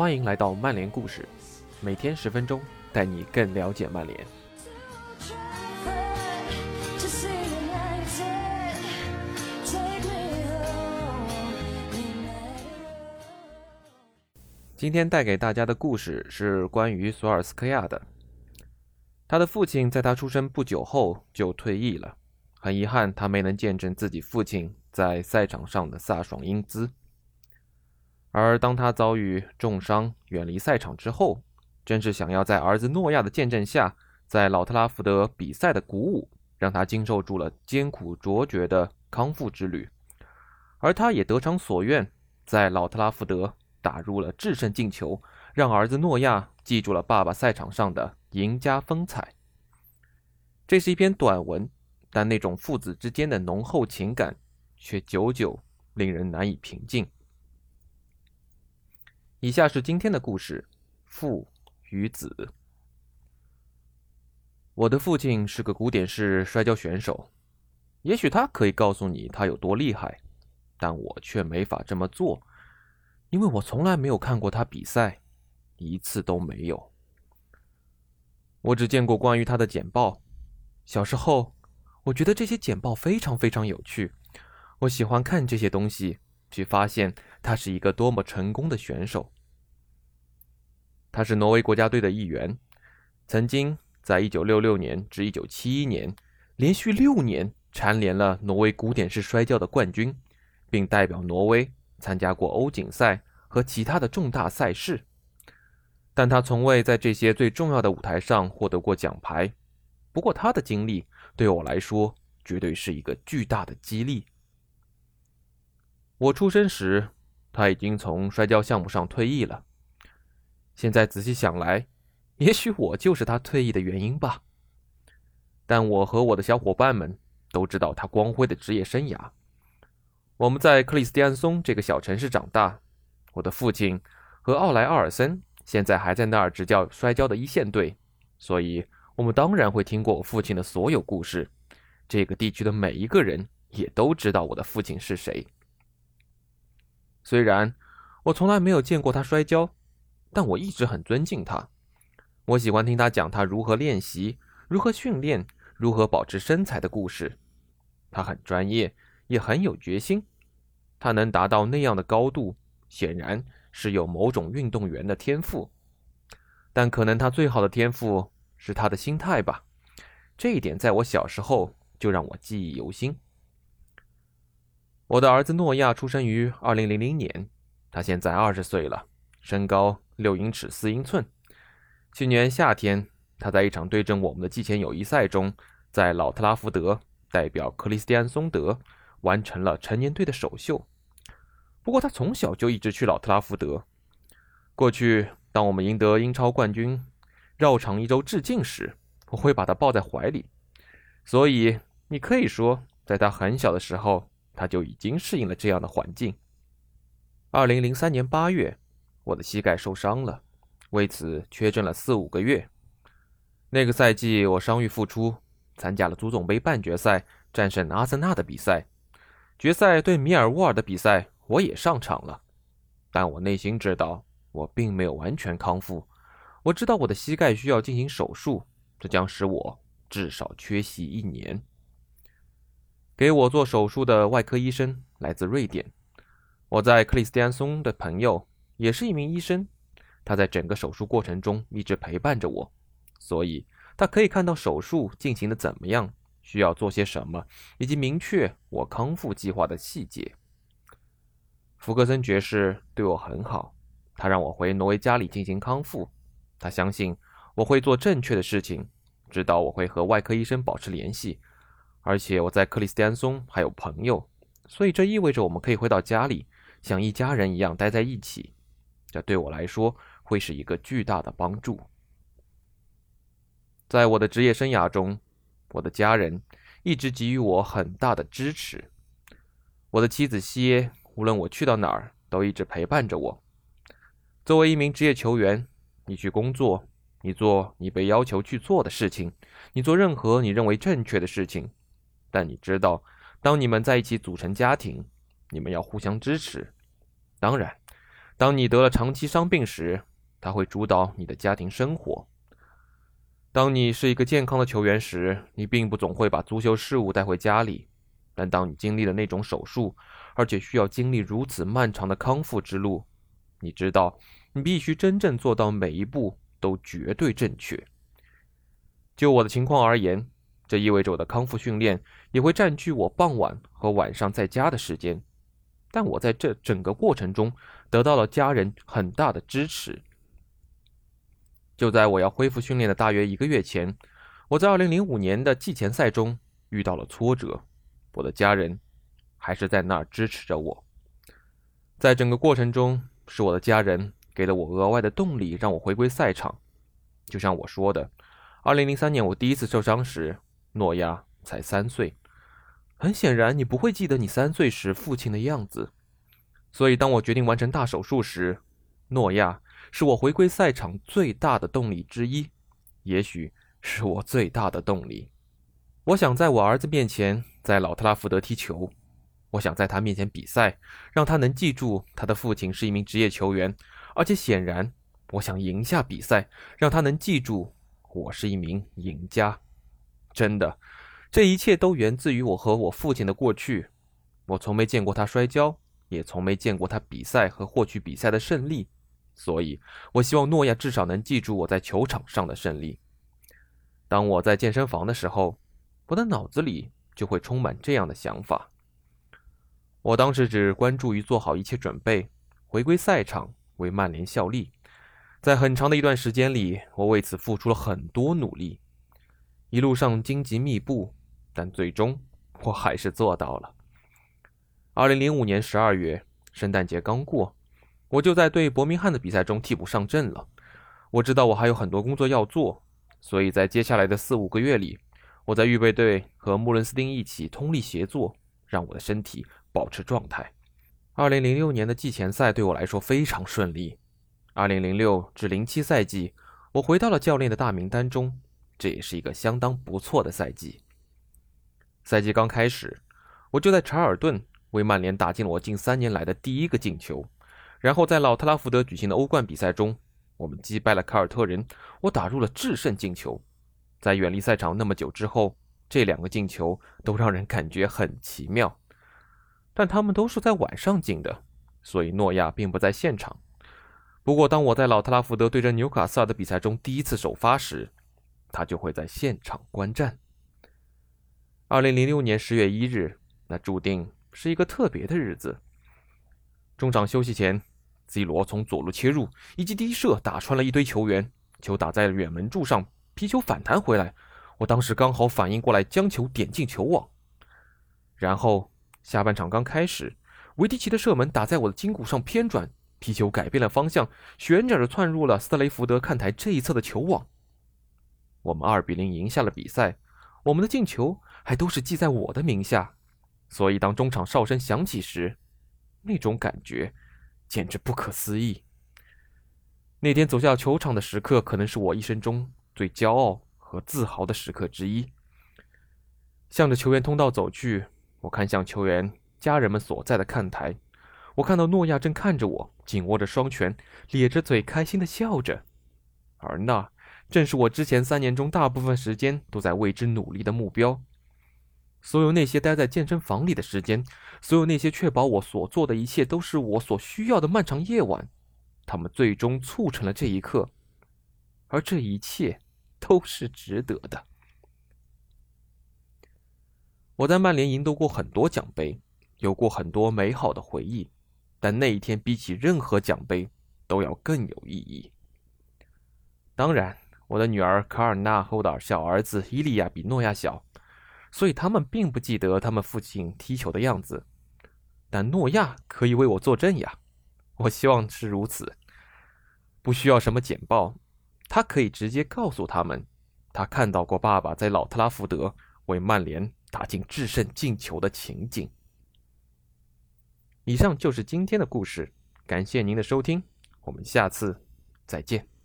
欢迎来到曼联故事，每天十分钟，带你更了解曼联。今天带给大家的故事是关于索尔斯克亚的。他的父亲在他出生不久后就退役了，很遗憾，他没能见证自己父亲在赛场上的飒爽英姿。而当他遭遇重伤、远离赛场之后，正是想要在儿子诺亚的见证下，在老特拉福德比赛的鼓舞，让他经受住了艰苦卓绝的康复之旅。而他也得偿所愿，在老特拉福德打入了制胜进球，让儿子诺亚记住了爸爸赛场上的赢家风采。这是一篇短文，但那种父子之间的浓厚情感，却久久令人难以平静。以下是今天的故事：父与子。我的父亲是个古典式摔跤选手，也许他可以告诉你他有多厉害，但我却没法这么做，因为我从来没有看过他比赛，一次都没有。我只见过关于他的简报。小时候，我觉得这些简报非常非常有趣，我喜欢看这些东西，去发现。他是一个多么成功的选手！他是挪威国家队的一员，曾经在1966年至1971年连续六年蝉联了挪威古典式摔跤的冠军，并代表挪威参加过欧锦赛和其他的重大赛事。但他从未在这些最重要的舞台上获得过奖牌。不过，他的经历对我来说绝对是一个巨大的激励。我出生时。他已经从摔跤项目上退役了。现在仔细想来，也许我就是他退役的原因吧。但我和我的小伙伴们都知道他光辉的职业生涯。我们在克里斯蒂安松这个小城市长大，我的父亲和奥莱奥尔森现在还在那儿执教摔跤的一线队，所以我们当然会听过我父亲的所有故事。这个地区的每一个人也都知道我的父亲是谁。虽然我从来没有见过他摔跤，但我一直很尊敬他。我喜欢听他讲他如何练习、如何训练、如何保持身材的故事。他很专业，也很有决心。他能达到那样的高度，显然是有某种运动员的天赋。但可能他最好的天赋是他的心态吧。这一点在我小时候就让我记忆犹新。我的儿子诺亚出生于二零零零年，他现在二十岁了，身高六英尺四英寸。去年夏天，他在一场对阵我们的季前友谊赛中，在老特拉福德代表克里斯蒂安松德完成了成年队的首秀。不过，他从小就一直去老特拉福德。过去，当我们赢得英超冠军，绕场一周致敬时，我会把他抱在怀里。所以，你可以说，在他很小的时候。他就已经适应了这样的环境。二零零三年八月，我的膝盖受伤了，为此缺阵了四五个月。那个赛季，我伤愈复出，参加了足总杯半决赛战胜阿森纳的比赛，决赛对米尔沃尔的比赛我也上场了。但我内心知道，我并没有完全康复。我知道我的膝盖需要进行手术，这将使我至少缺席一年。给我做手术的外科医生来自瑞典，我在克里斯蒂安松的朋友也是一名医生，他在整个手术过程中一直陪伴着我，所以他可以看到手术进行的怎么样，需要做些什么，以及明确我康复计划的细节。福格森爵士对我很好，他让我回挪威家里进行康复，他相信我会做正确的事情，知道我会和外科医生保持联系。而且我在克里斯蒂安松还有朋友，所以这意味着我们可以回到家里，像一家人一样待在一起。这对我来说会是一个巨大的帮助。在我的职业生涯中，我的家人一直给予我很大的支持。我的妻子西耶，无论我去到哪儿，都一直陪伴着我。作为一名职业球员，你去工作，你做你被要求去做的事情，你做任何你认为正确的事情。但你知道，当你们在一起组成家庭，你们要互相支持。当然，当你得了长期伤病时，他会主导你的家庭生活。当你是一个健康的球员时，你并不总会把足球事务带回家里。但当你经历了那种手术，而且需要经历如此漫长的康复之路，你知道，你必须真正做到每一步都绝对正确。就我的情况而言，这意味着我的康复训练也会占据我傍晚和晚上在家的时间。但我在这整个过程中得到了家人很大的支持。就在我要恢复训练的大约一个月前，我在2005年的季前赛中遇到了挫折。我的家人还是在那儿支持着我。在整个过程中，是我的家人给了我额外的动力，让我回归赛场。就像我说的，2003年我第一次受伤时，诺亚才三岁。很显然，你不会记得你三岁时父亲的样子。所以，当我决定完成大手术时，诺亚。是我回归赛场最大的动力之一，也许是我最大的动力。我想在我儿子面前，在老特拉福德踢球。我想在他面前比赛，让他能记住他的父亲是一名职业球员。而且显然，我想赢下比赛，让他能记住我是一名赢家。真的，这一切都源自于我和我父亲的过去。我从没见过他摔跤，也从没见过他比赛和获取比赛的胜利。所以，我希望诺亚至少能记住我在球场上的胜利。当我在健身房的时候，我的脑子里就会充满这样的想法。我当时只关注于做好一切准备，回归赛场为曼联效力。在很长的一段时间里，我为此付出了很多努力，一路上荆棘密布，但最终我还是做到了。二零零五年十二月，圣诞节刚过。我就在对伯明翰的比赛中替补上阵了。我知道我还有很多工作要做，所以在接下来的四五个月里，我在预备队和穆伦斯丁一起通力协作，让我的身体保持状态。二零零六年的季前赛对我来说非常顺利。二零零六至零七赛季，我回到了教练的大名单中，这也是一个相当不错的赛季。赛季刚开始，我就在查尔顿为曼联打进了我近三年来的第一个进球。然后在老特拉福德举行的欧冠比赛中，我们击败了凯尔特人，我打入了制胜进球。在远离赛场那么久之后，这两个进球都让人感觉很奇妙，但他们都是在晚上进的，所以诺亚并不在现场。不过，当我在老特拉福德对阵纽卡斯尔的比赛中第一次首发时，他就会在现场观战。二零零六年十月一日，那注定是一个特别的日子。中场休息前。C 罗从左路切入，一记低射打穿了一堆球员，球打在了远门柱上，皮球反弹回来。我当时刚好反应过来，将球点进球网。然后下半场刚开始，维迪奇的射门打在我的筋骨上偏转，皮球改变了方向，旋转着窜入了斯特雷福德看台这一侧的球网。我们二比零赢下了比赛，我们的进球还都是记在我的名下。所以当中场哨声响起时，那种感觉。简直不可思议！那天走下球场的时刻，可能是我一生中最骄傲和自豪的时刻之一。向着球员通道走去，我看向球员家人们所在的看台，我看到诺亚正看着我，紧握着双拳，咧着嘴，开心的笑着。而那正是我之前三年中大部分时间都在为之努力的目标。所有那些待在健身房里的时间，所有那些确保我所做的一切都是我所需要的漫长夜晚，他们最终促成了这一刻，而这一切都是值得的。我在曼联赢得过很多奖杯，有过很多美好的回忆，但那一天比起任何奖杯都要更有意义。当然，我的女儿卡尔纳和我的小儿子伊利亚比诺亚小。所以他们并不记得他们父亲踢球的样子，但诺亚可以为我作证呀。我希望是如此，不需要什么简报，他可以直接告诉他们，他看到过爸爸在老特拉福德为曼联打进制胜进球的情景。以上就是今天的故事，感谢您的收听，我们下次再见。